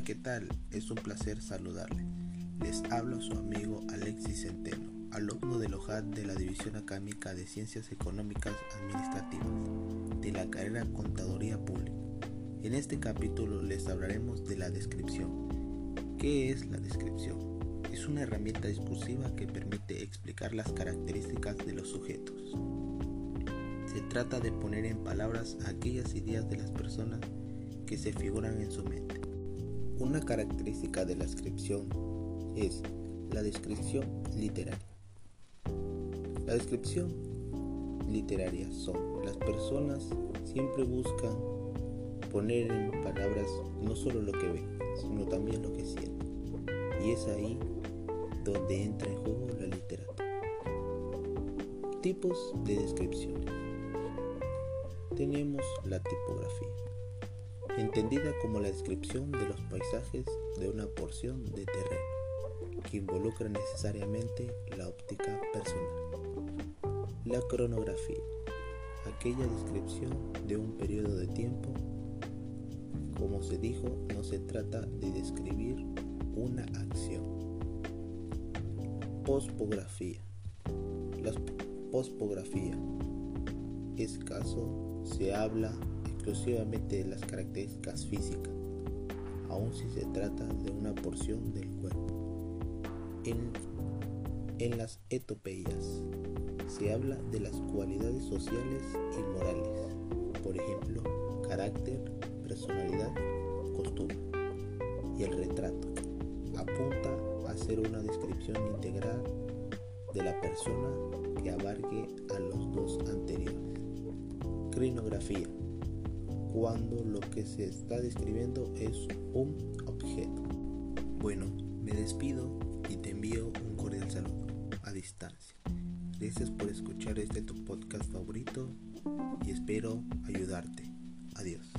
tal? Es un placer saludarle. Les habla su amigo Alexis Centeno, alumno del OJAT de la División Académica de Ciencias Económicas Administrativas de la carrera Contaduría Pública. En este capítulo les hablaremos de la descripción. ¿Qué es la descripción? Es una herramienta discursiva que permite explicar las características de los sujetos. Se trata de poner en palabras aquellas ideas de las personas que se figuran en su mente. Una característica de la descripción es la descripción literaria. La descripción literaria son las personas siempre buscan poner en palabras no solo lo que ven, sino también lo que sienten. Y es ahí donde entra en juego la literatura. Tipos de descripciones. Tenemos la tipografía entendida como la descripción de los paisajes de una porción de terreno, que involucra necesariamente la óptica personal. La cronografía, aquella descripción de un periodo de tiempo. Como se dijo, no se trata de describir una acción. Pospografía. La pospografía es caso se habla exclusivamente de las características físicas, aun si se trata de una porción del cuerpo. En, en las etopeyas se habla de las cualidades sociales y morales, por ejemplo, carácter, personalidad, costumbre. Y el retrato apunta a ser una descripción integral de la persona que abarque a los dos anteriores. Crinografía cuando lo que se está describiendo es un objeto. Bueno, me despido y te envío un cordial saludo a distancia. Gracias por escuchar este tu podcast favorito y espero ayudarte. Adiós.